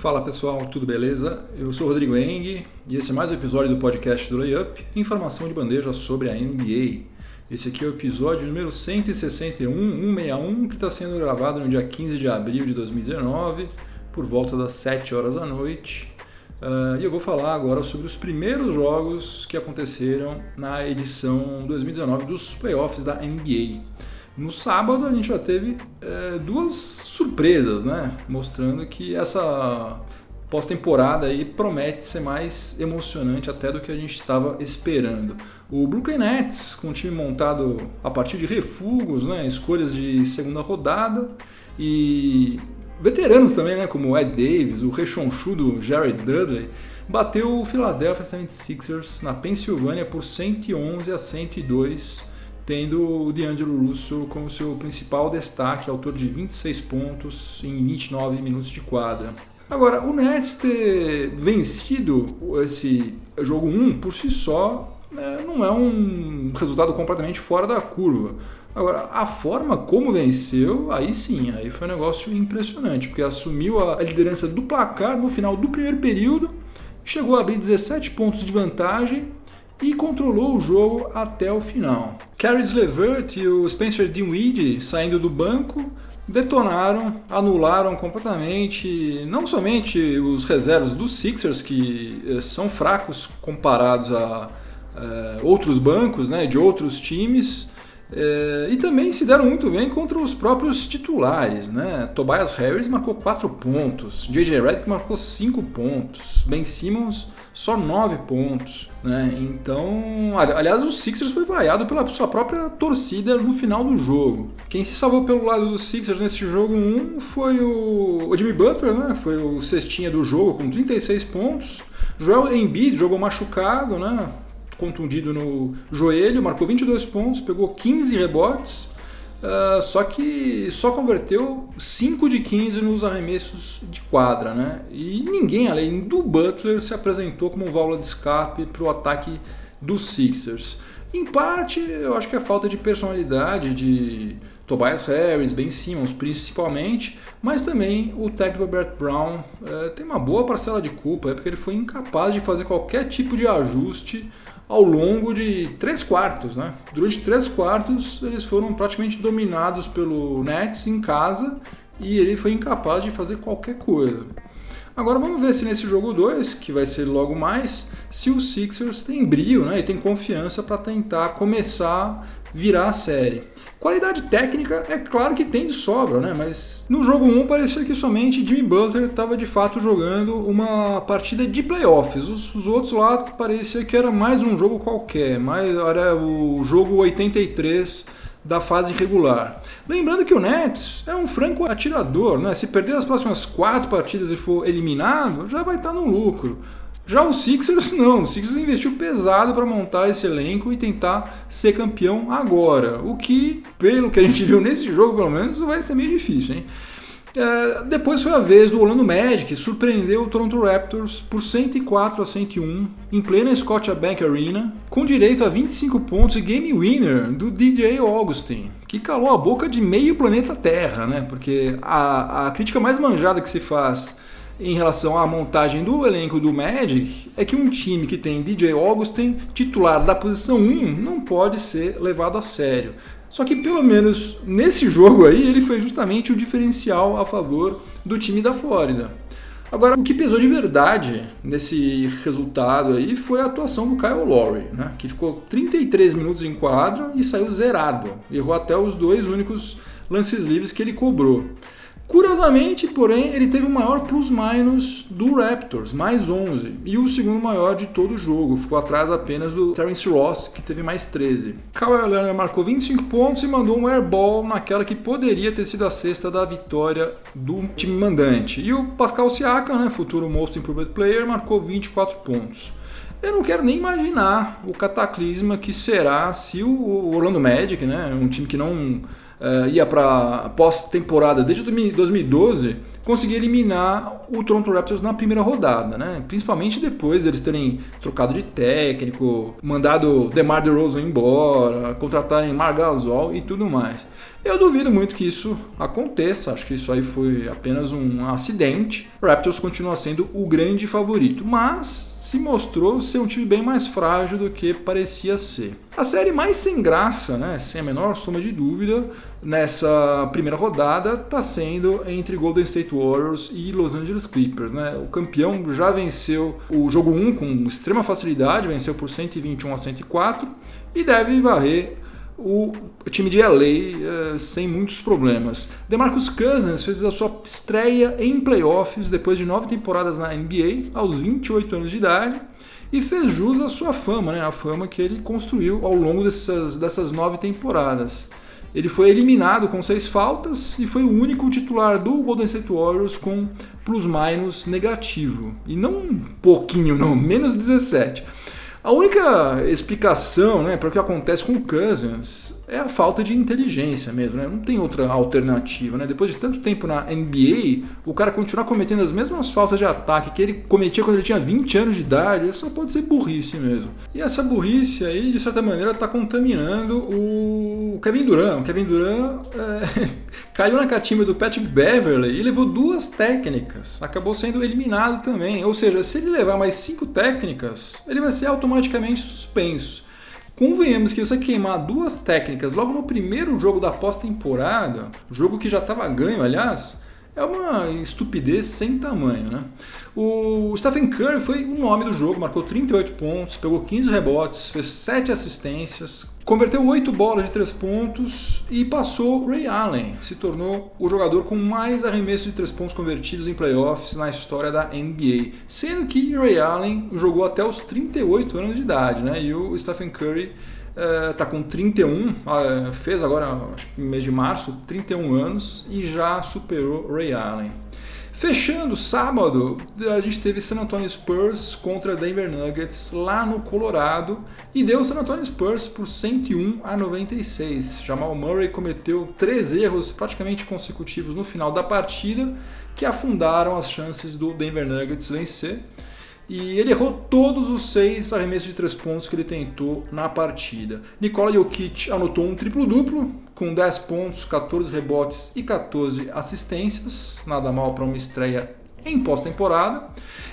Fala pessoal, tudo beleza? Eu sou Rodrigo Eng e esse é mais um episódio do podcast do Layup, informação de bandeja sobre a NBA. Esse aqui é o episódio número 161, 161, que está sendo gravado no dia 15 de abril de 2019, por volta das 7 horas da noite. Uh, e eu vou falar agora sobre os primeiros jogos que aconteceram na edição 2019 dos playoffs da NBA. No sábado a gente já teve é, duas surpresas, né? Mostrando que essa pós-temporada aí promete ser mais emocionante até do que a gente estava esperando. O Brooklyn Nets, com um time montado a partir de refugos, né? escolhas de segunda rodada e veteranos também, né? como o Ed Davis, o rechonchudo Jared Dudley, bateu o Philadelphia 76ers na Pensilvânia por 111 a 102 tendo o D'Angelo Russo como seu principal destaque, autor de 26 pontos em 29 minutos de quadra. Agora, o Nets ter vencido esse jogo 1 por si só né, não é um resultado completamente fora da curva. Agora, a forma como venceu, aí sim, aí foi um negócio impressionante, porque assumiu a liderança do placar no final do primeiro período, chegou a abrir 17 pontos de vantagem e controlou o jogo até o final. Caris LeVert e o Spencer Dinwiddie saindo do banco detonaram, anularam completamente não somente os reservas dos Sixers que eh, são fracos comparados a eh, outros bancos, né, de outros times, é, e também se deram muito bem contra os próprios titulares. Né? Tobias Harris marcou 4 pontos, J.J. Redick marcou 5 pontos, Ben Simmons só 9 pontos. Né? Então, aliás, o Sixers foi vaiado pela sua própria torcida no final do jogo. Quem se salvou pelo lado do Sixers nesse jogo 1 foi o, o Jimmy Butler, né? foi o cestinha do jogo com 36 pontos. Joel Embiid jogou machucado, né? Contundido no joelho, marcou 22 pontos, pegou 15 rebotes, uh, só que só converteu 5 de 15 nos arremessos de quadra, né? E ninguém além do Butler se apresentou como válvula de escape para o ataque dos Sixers. Em parte, eu acho que é falta de personalidade de Tobias Harris, Ben Simmons principalmente, mas também o técnico Bert Brown eh, tem uma boa parcela de culpa, é porque ele foi incapaz de fazer qualquer tipo de ajuste ao longo de três quartos. Né? Durante três quartos, eles foram praticamente dominados pelo Nets em casa e ele foi incapaz de fazer qualquer coisa. Agora vamos ver se nesse jogo 2, que vai ser logo mais, se o Sixers tem brilho né, e tem confiança para tentar começar virar a série. Qualidade técnica é claro que tem de sobra, né? Mas no jogo 1 parecia que somente Jimmy Butler estava de fato jogando uma partida de playoffs. Os, os, outros lá parecia que era mais um jogo qualquer, mais era o jogo 83 da fase regular. Lembrando que o Nets é um franco atirador, né? Se perder as próximas quatro partidas e for eliminado, já vai estar no lucro. Já o Sixers não, o Sixers investiu pesado para montar esse elenco e tentar ser campeão agora, o que, pelo que a gente viu nesse jogo, pelo menos, vai ser meio difícil, hein? É, depois foi a vez do Orlando Magic, surpreendeu o Toronto Raptors por 104 a 101 em plena Scotiabank Arena, com direito a 25 pontos e game winner do DJ Augustin, que calou a boca de meio planeta Terra, né? Porque a, a crítica mais manjada que se faz em relação à montagem do elenco do Magic é que um time que tem DJ Augustin, titular da posição 1, não pode ser levado a sério. Só que pelo menos nesse jogo aí ele foi justamente o diferencial a favor do time da Flórida. Agora, o que pesou de verdade nesse resultado aí foi a atuação do Kyle Lowry, né? que ficou 33 minutos em quadra e saiu zerado. Errou até os dois únicos lances livres que ele cobrou. Curiosamente, porém, ele teve o maior plus-minus do Raptors, mais 11, e o segundo maior de todo o jogo, ficou atrás apenas do Terence Ross, que teve mais 13. Kawhi Leonard marcou 25 pontos e mandou um airball naquela que poderia ter sido a sexta da vitória do time mandante. E o Pascal Siakam, né, futuro Most Improved Player, marcou 24 pontos. Eu não quero nem imaginar o cataclisma que será se o Orlando Magic, né, um time que não uh, ia para pós-temporada desde 2012, conseguia eliminar o Toronto Raptors na primeira rodada, né? Principalmente depois deles terem trocado de técnico, mandado DeMar DeRozan embora, contratarem Margasol e tudo mais. Eu duvido muito que isso aconteça, acho que isso aí foi apenas um acidente. O Raptors continua sendo o grande favorito, mas se mostrou ser um time bem mais frágil do que parecia ser. A série mais sem graça, né, sem a menor soma de dúvida, nessa primeira rodada está sendo entre Golden State Warriors e Los Angeles Clippers. Né? O campeão já venceu o jogo 1 com extrema facilidade, venceu por 121 a 104 e deve varrer o time de LA uh, eh, sem muitos problemas. DeMarcus Cousins fez a sua estreia em playoffs depois de nove temporadas na NBA, aos 28 anos de idade, e fez jus à sua fama, né? a fama que ele construiu ao longo dessas, dessas nove temporadas. Ele foi eliminado com seis faltas e foi o único titular do Golden State Warriors com plus-minus negativo. E não um pouquinho, não, menos 17. A única explicação né, para o que acontece com o Cousins é a falta de inteligência mesmo, né? não tem outra alternativa. Né? Depois de tanto tempo na NBA, o cara continuar cometendo as mesmas faltas de ataque que ele cometia quando ele tinha 20 anos de idade, só pode ser burrice mesmo. E essa burrice aí, de certa maneira, está contaminando o Kevin Durant. O Kevin Durant é... caiu na catimba do Patrick Beverly e levou duas técnicas. Acabou sendo eliminado também. Ou seja, se ele levar mais cinco técnicas, ele vai ser automaticamente suspenso. Convenhamos que você queimar duas técnicas logo no primeiro jogo da pós-temporada, jogo que já estava ganho, aliás, é uma estupidez sem tamanho, né? O Stephen Curry foi o nome do jogo, marcou 38 pontos, pegou 15 rebotes, fez 7 assistências, converteu 8 bolas de 3 pontos e passou Ray Allen, se tornou o jogador com mais arremessos de 3 pontos convertidos em playoffs na história da NBA, sendo que Ray Allen jogou até os 38 anos de idade, né? E o Stephen Curry está uh, com 31, uh, fez agora, acho que no mês de março, 31 anos e já superou Ray Allen. Fechando sábado, a gente teve San Antonio Spurs contra Denver Nuggets lá no Colorado e deu San Antonio Spurs por 101 a 96. Jamal Murray cometeu três erros praticamente consecutivos no final da partida que afundaram as chances do Denver Nuggets vencer. E ele errou todos os seis arremessos de três pontos que ele tentou na partida. Nikola Jokic anotou um triplo-duplo, com 10 pontos, 14 rebotes e 14 assistências. Nada mal para uma estreia em pós-temporada,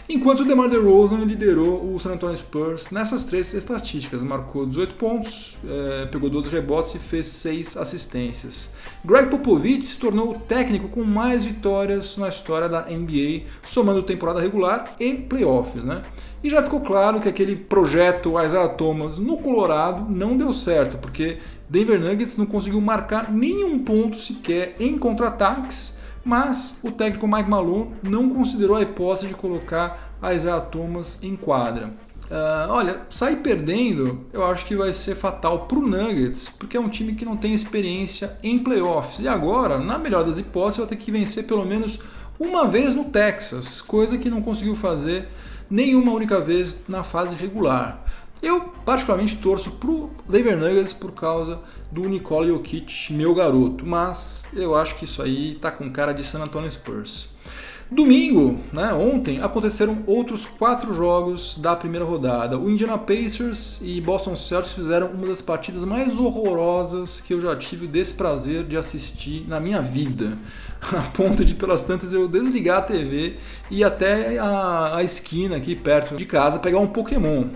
enquanto o DeMar DeRozan liderou o San Antonio Spurs nessas três estatísticas, marcou 18 pontos, é, pegou 12 rebotes e fez 6 assistências. Greg Popovich se tornou o técnico com mais vitórias na história da NBA, somando temporada regular e playoffs, né? E já ficou claro que aquele projeto Isaiah Thomas no Colorado não deu certo, porque Denver Nuggets não conseguiu marcar nenhum ponto sequer em contra-ataques mas o técnico Mike Malone não considerou a hipótese de colocar a Isaiah Thomas em quadra. Uh, olha, sair perdendo eu acho que vai ser fatal para o Nuggets, porque é um time que não tem experiência em playoffs. E agora, na melhor das hipóteses, vai ter que vencer pelo menos uma vez no Texas, coisa que não conseguiu fazer nenhuma única vez na fase regular. Eu particularmente torço para o Denver Nuggets por causa do Nikola Jokic, meu garoto, mas eu acho que isso aí tá com cara de San Antonio Spurs. Domingo, né, ontem, aconteceram outros quatro jogos da primeira rodada. O Indiana Pacers e Boston Celtics fizeram uma das partidas mais horrorosas que eu já tive o desprazer de assistir na minha vida. A ponto de, pelas tantas, eu desligar a TV e ir até a, a esquina aqui perto de casa pegar um Pokémon.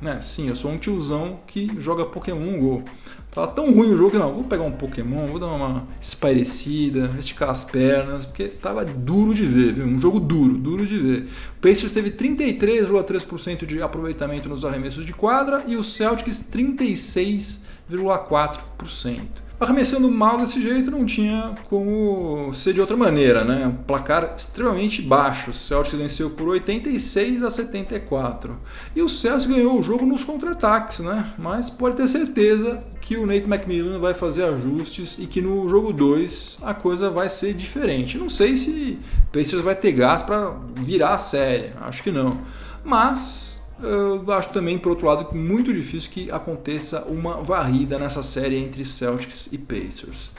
Né? Sim, eu sou um tiozão que joga Pokémon GO. Tava tão ruim o jogo que não, vou pegar um Pokémon, vou dar uma espairecida, esticar as pernas, porque tava duro de ver, viu? um jogo duro, duro de ver. O Pacers teve 33,3% de aproveitamento nos arremessos de quadra e o Celtics 36,4% arremessando mal desse jeito não tinha como ser de outra maneira, né? Um placar extremamente baixo. O Celtics venceu por 86 a 74. E o Celtics ganhou o jogo nos contra-ataques, né? Mas pode ter certeza que o Nate McMillan vai fazer ajustes e que no jogo 2 a coisa vai ser diferente. Não sei se o Pacers vai ter gás para virar a série, acho que não. Mas eu acho também, por outro lado, muito difícil que aconteça uma varrida nessa série entre Celtics e Pacers.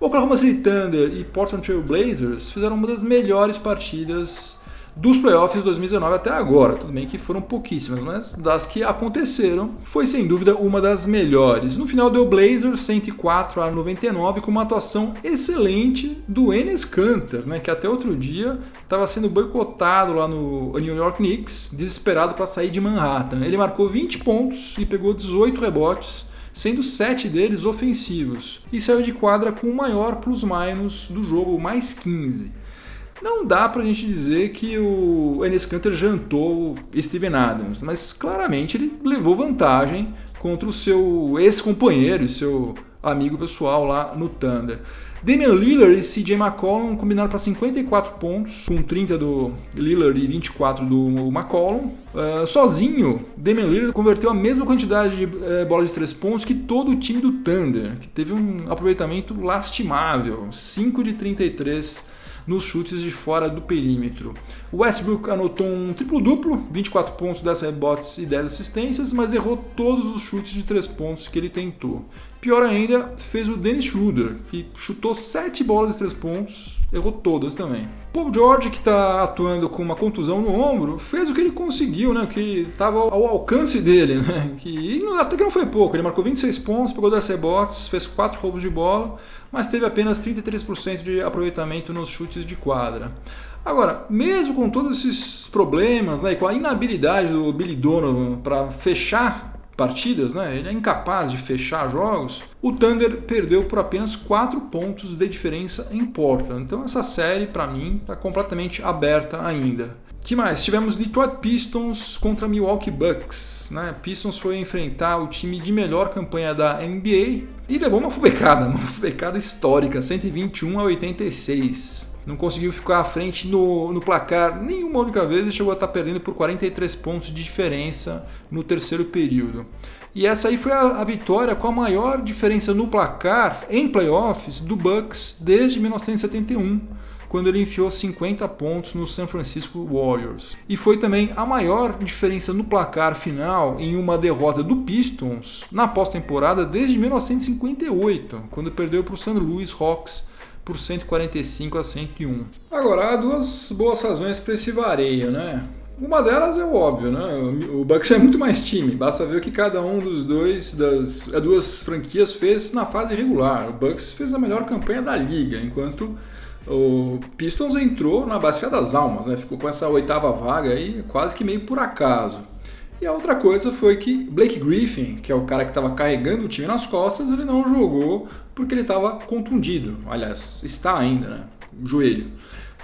Oklahoma City Thunder e Portland Trail Blazers fizeram uma das melhores partidas dos playoffs 2019 até agora. Tudo bem que foram pouquíssimas, mas das que aconteceram, foi sem dúvida uma das melhores. No final deu Blazers 104 a 99 com uma atuação excelente do Enes Kanter, né, que até outro dia estava sendo boicotado lá no New York Knicks, desesperado para sair de Manhattan. Ele marcou 20 pontos e pegou 18 rebotes sendo sete deles ofensivos, e saiu de quadra com o maior plus-minus do jogo, mais 15. Não dá pra gente dizer que o Enes Kanter jantou Steven Adams, mas claramente ele levou vantagem contra o seu ex-companheiro e seu amigo pessoal lá no Thunder. Damian Lillard e CJ McCollum combinaram para 54 pontos, com 30 do Lillard e 24 do McCollum. Uh, sozinho, Damian Lillard converteu a mesma quantidade de uh, bolas de 3 pontos que todo o time do Thunder, que teve um aproveitamento lastimável, 5 de 33 nos chutes de fora do perímetro. O Westbrook anotou um triplo-duplo, 24 pontos, 10 rebotes e 10 assistências, mas errou todos os chutes de 3 pontos que ele tentou. Pior ainda, fez o Dennis Schroeder, que chutou 7 bolas de 3 pontos, errou todas também. Paul George, que está atuando com uma contusão no ombro, fez o que ele conseguiu, né? que estava ao alcance dele. Né? Que, até que não foi pouco, ele marcou 26 pontos, pegou 10 rebotes, fez 4 roubos de bola, mas teve apenas 33% de aproveitamento nos chutes de quadra. Agora, mesmo com todos esses problemas, né, e com a inabilidade do Billy Donovan para fechar partidas, né? Ele é incapaz de fechar jogos. O Thunder perdeu por apenas 4 pontos de diferença em Portland. Então essa série para mim está completamente aberta ainda. Que mais? Tivemos Detroit Pistons contra Milwaukee Bucks. Né? Pistons foi enfrentar o time de melhor campanha da NBA e levou uma fubecada, uma fubecada histórica, 121 a 86 não conseguiu ficar à frente no, no placar nenhuma única vez e chegou a estar perdendo por 43 pontos de diferença no terceiro período. E essa aí foi a, a, vitória com a maior diferença no placar em playoffs do Bucks desde 1971, quando ele enfiou 50 pontos no San Francisco Warriors. E foi também a maior diferença no placar final em uma derrota do Pistons na pós-temporada desde 1958, quando perdeu para o St. Louis Hawks por 145 a 101. Agora, há duas boas razões para esse vareio, né? Uma delas é o óbvio, né? O Bucks é muito mais time. Basta ver o que cada um dos dois das duas franquias fez na fase regular. O Bucks fez a melhor campanha da liga, enquanto o Pistons entrou na bacia das almas, né? Ficou com essa oitava vaga aí quase que meio por acaso. E a outra coisa foi que Blake Griffin, que é o cara que estava carregando o time nas costas, ele não jogou porque ele estava contundido. Aliás, está ainda, né? Joelho.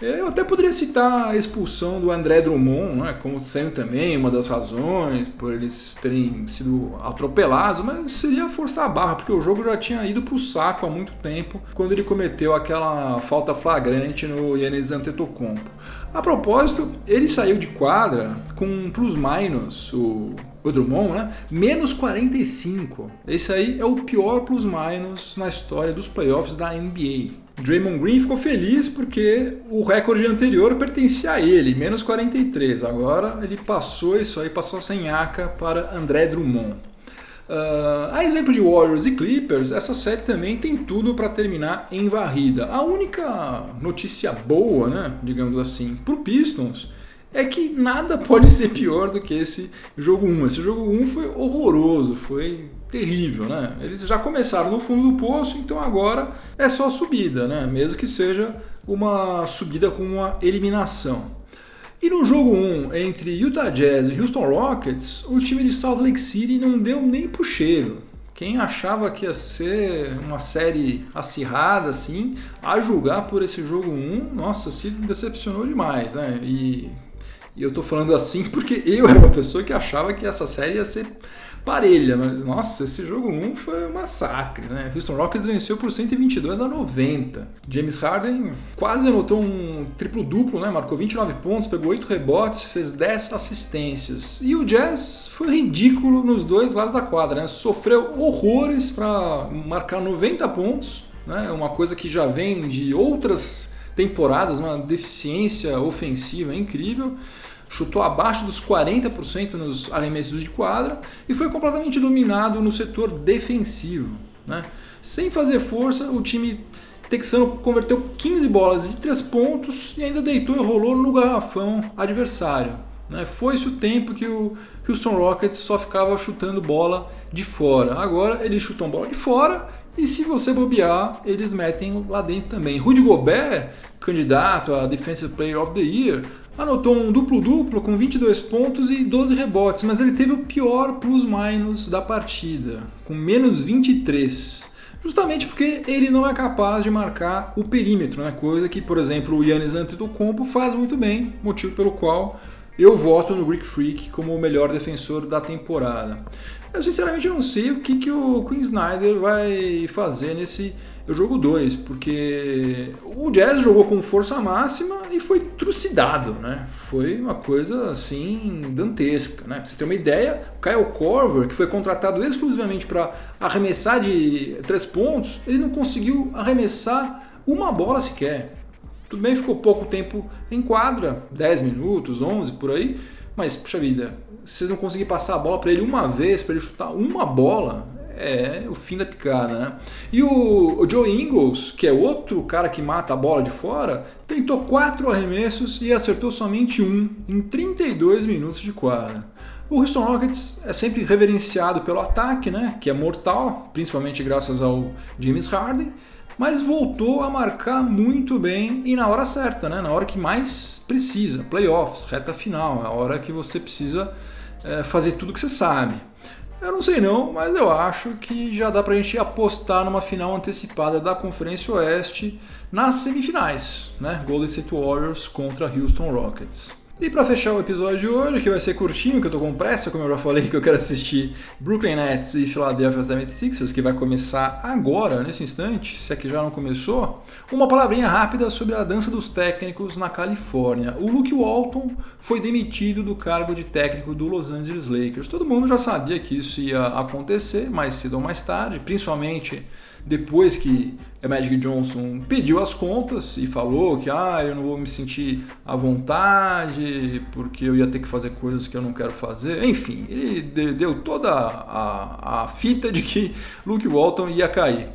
Eu até poderia citar a expulsão do André Drummond, né, como sendo também uma das razões por eles terem sido atropelados, mas seria forçar a barra, porque o jogo já tinha ido para o saco há muito tempo, quando ele cometeu aquela falta flagrante no Yannis Antetokounmpo. A propósito, ele saiu de quadra com plus-minus, o o Drummond, né? Menos 45. Esse aí é o pior plus-minus na história dos playoffs da NBA. Draymond Green ficou feliz porque o recorde anterior pertencia a ele, menos 43. Agora ele passou isso aí, passou sem aca para André Drummond. Uh, a exemplo de Warriors e Clippers, essa série também tem tudo para terminar em varrida. A única notícia boa, né, digamos assim, para Pistons é que nada pode ser pior do que esse jogo 1. Esse jogo 1 foi horroroso, foi terrível, né? Eles já começaram no fundo do poço, então agora é só subida, né? Mesmo que seja uma subida com uma eliminação. E no jogo 1 entre Utah Jazz e Houston Rockets, o time de Salt Lake City não deu nem pro cheiro. Quem achava que ia ser uma série acirrada assim, a julgar por esse jogo 1, nossa, se decepcionou demais, né? E e eu tô falando assim porque eu era uma pessoa que achava que essa série ia ser parelha, mas nossa, esse jogo 1 foi um massacre, né? Houston Rockets venceu por 122 a 90. James Harden quase anotou um triplo-duplo, né? Marcou 29 pontos, pegou 8 rebotes, fez 10 assistências. E o Jazz foi ridículo nos dois lados da quadra, né? Sofreu horrores para marcar 90 pontos, né? Uma coisa que já vem de outras temporadas, uma deficiência ofensiva incrível chutou abaixo dos 40% nos arremessos de quadra e foi completamente dominado no setor defensivo. Né? Sem fazer força, o time Texano converteu 15 bolas de 3 pontos e ainda deitou e rolou no garrafão adversário. Né? Foi-se o tempo que o Houston Rockets só ficava chutando bola de fora. Agora eles chutam bola de fora e se você bobear, eles metem lá dentro também. Rudy Gobert, candidato a Defensive Player of the Year, anotou um duplo-duplo com 22 pontos e 12 rebotes, mas ele teve o pior plus-minus da partida, com menos 23 justamente porque ele não é capaz de marcar o perímetro, né? coisa que, por exemplo, o Yannis Antetokounmpo faz muito bem, motivo pelo qual eu voto no Greek Freak como o melhor defensor da temporada. Eu sinceramente não sei o que, que o Queen Snyder vai fazer nesse jogo 2, porque o Jazz jogou com força máxima e foi trucidado, né? Foi uma coisa assim dantesca, né? Pra você ter uma ideia, o Kyle Korver, que foi contratado exclusivamente para arremessar de três pontos, ele não conseguiu arremessar uma bola sequer. Tudo bem, ficou pouco tempo em quadra, 10 minutos, 11 por aí, mas, puxa vida, vocês não conseguirem passar a bola para ele uma vez, para ele chutar uma bola, é o fim da picada, né? E o, o, Joe Ingles, que é outro cara que mata a bola de fora, tentou quatro arremessos e acertou somente um em 32 minutos de quadra. O Houston Rockets é sempre reverenciado pelo ataque, né? Que é mortal, principalmente graças ao James Harden mas voltou a marcar muito bem e na hora certa, né? na hora que mais precisa. Playoffs, reta final, é a hora que você precisa é, fazer tudo que você sabe. Eu não sei não, mas eu acho que já dá pra gente apostar numa final antecipada da Conferência Oeste nas semifinais, né? Golden State Warriors contra Houston Rockets. E para fechar o episódio de hoje, que vai ser curtinho, que eu tô com pressa, como eu já falei, que eu quero assistir Brooklyn Nets e Philadelphia 76ers, que vai começar agora, nesse instante, se é que já não começou, uma palavrinha rápida sobre a dança dos técnicos na Califórnia. O Luke Walton foi demitido do cargo de técnico do Los Angeles Lakers. Todo mundo já sabia que isso ia acontecer mais cedo ou mais tarde, principalmente depois que Magic Johnson pediu as contas e falou que ah, eu não vou me sentir à vontade porque eu ia ter que fazer coisas que eu não quero fazer. Enfim, ele deu toda a, a fita de que Luke Walton ia cair.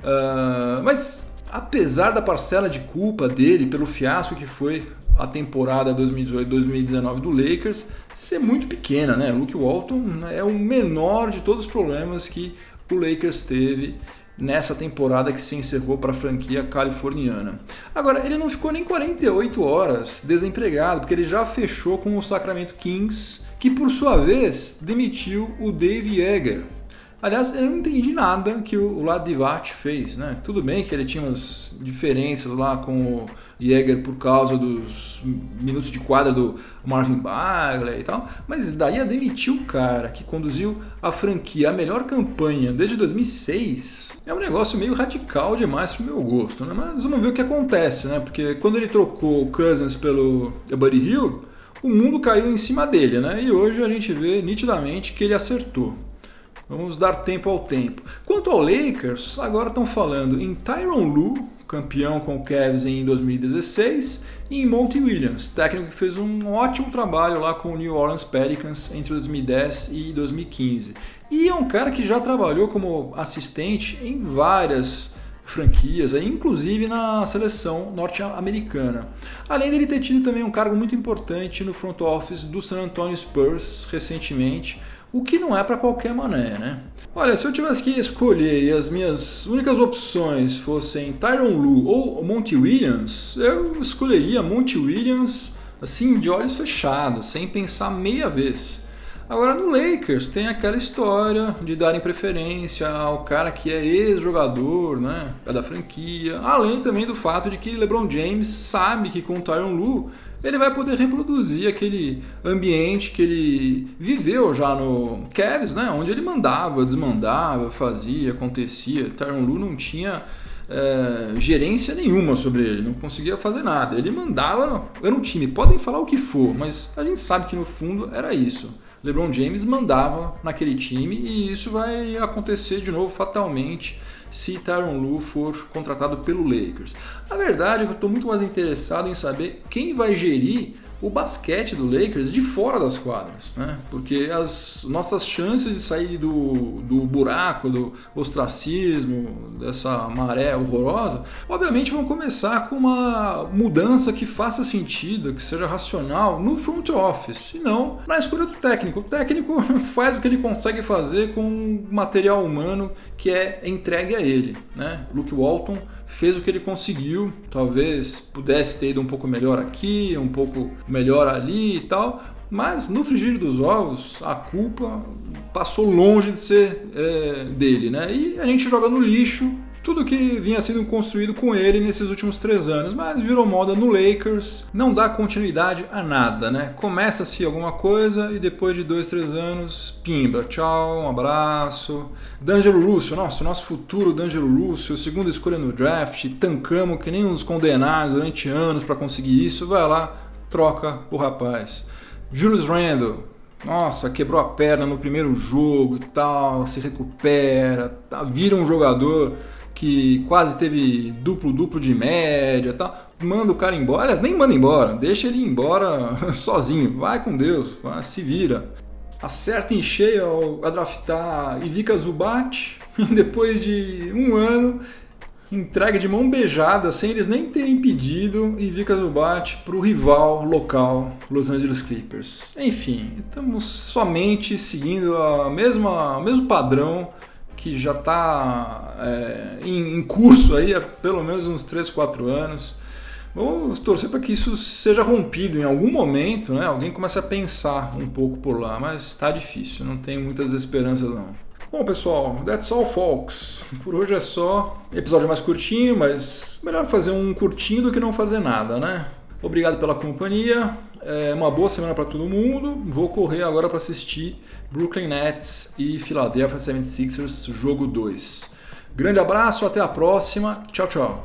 Uh, mas apesar da parcela de culpa dele pelo fiasco que foi a temporada 2018-2019 do Lakers ser muito pequena, né? Luke Walton é o menor de todos os problemas que o Lakers teve nessa temporada que se encerrou para a franquia californiana. Agora, ele não ficou nem 48 horas desempregado, porque ele já fechou com o Sacramento Kings, que por sua vez demitiu o Dave Yeager. Aliás, eu não entendi nada que o Ladivat fez, né? Tudo bem que ele tinha umas diferenças lá com o Jäger por causa dos minutos de quadra do Marvin Bagley e tal, mas daí a demitir o cara que conduziu a franquia a melhor campanha desde 2006 é um negócio meio radical demais pro meu gosto, né? Mas vamos ver o que acontece, né? Porque quando ele trocou o Cousins pelo Buddy Hill, o mundo caiu em cima dele, né? E hoje a gente vê nitidamente que ele acertou. Vamos dar tempo ao tempo. Quanto ao Lakers, agora estão falando em Tyron Lue, campeão com o Cavs em 2016, e em Monty Williams, técnico que fez um ótimo trabalho lá com o New Orleans Pelicans entre 2010 e 2015. E é um cara que já trabalhou como assistente em várias franquias, inclusive na seleção norte-americana. Além dele ter tido também um cargo muito importante no front office do San Antonio Spurs recentemente, o que não é para qualquer mané, né? Olha, se eu tivesse que escolher e as minhas únicas opções fossem Tyron Lu ou Monty Williams, eu escolheria Monty Williams assim de olhos fechados, sem pensar meia vez. Agora no Lakers tem aquela história de darem preferência ao cara que é ex-jogador, né, da franquia, além também do fato de que LeBron James sabe que com o Tyron Lu ele vai poder reproduzir aquele ambiente que ele viveu já no Cavs, né? Onde ele mandava, desmandava, fazia, acontecia. Tyron Lu não tinha é, gerência nenhuma sobre ele, não conseguia fazer nada. Ele mandava, era um time, podem falar o que for, mas a gente sabe que no fundo era isso. LeBron James mandava naquele time e isso vai acontecer de novo fatalmente se Tyron Lu for contratado pelo Lakers. A verdade é que eu estou muito mais interessado em saber quem vai gerir o basquete do Lakers de fora das quadras, né? Porque as nossas chances de sair do, do buraco, do ostracismo, dessa maré horrorosa, obviamente vão começar com uma mudança que faça sentido, que seja racional no front office, e não na escolha do técnico. O técnico faz o que ele consegue fazer com material humano que é entregue a ele, né? Luke Walton fez o que ele conseguiu, talvez pudesse ter ido um pouco melhor aqui, um pouco melhor ali e tal, mas no frigir dos ovos a culpa passou longe de ser é, dele, né? E a gente joga no lixo tudo que vinha sendo construído com ele nesses últimos três anos, mas virou moda no Lakers, não dá continuidade a nada, né? Começa-se alguma coisa e depois de dois, três anos, pimba, tchau, um abraço. D'Angelo Russell, nossa, o nosso futuro D'Angelo Russell, segunda escolha no draft, tancamos que nem uns condenados durante anos para conseguir isso, vai lá, troca o rapaz. Julius Randle, nossa, quebrou a perna no primeiro jogo e tal, se recupera, tá, vira um jogador que quase teve duplo-duplo de média tal, manda o cara embora, nem manda embora, deixa ele embora sozinho, vai com Deus, vai, se vira. Acerta em cheio ao, a draftar Ivica Zubat, e depois de um ano entrega de mão beijada, sem eles nem terem pedido, Ivica Zubat para o rival local, Los Angeles Clippers. Enfim, estamos somente seguindo a mesma, o mesmo padrão que já está é, em, em, curso aí há pelo menos uns 3, 4 anos. Vamos torcer para que isso seja rompido em algum momento, né? Alguém comece a pensar um pouco por lá, mas está difícil, não tenho muitas esperanças não. Bom, pessoal, that's all, folks. Por hoje é só. Episódio mais curtinho, mas melhor fazer um curtinho do que não fazer nada, né? Obrigado pela companhia. É uma boa semana para todo mundo. Vou correr agora para assistir Brooklyn Nets e Philadelphia 76ers, jogo 2. Grande abraço, até a próxima. Tchau, tchau.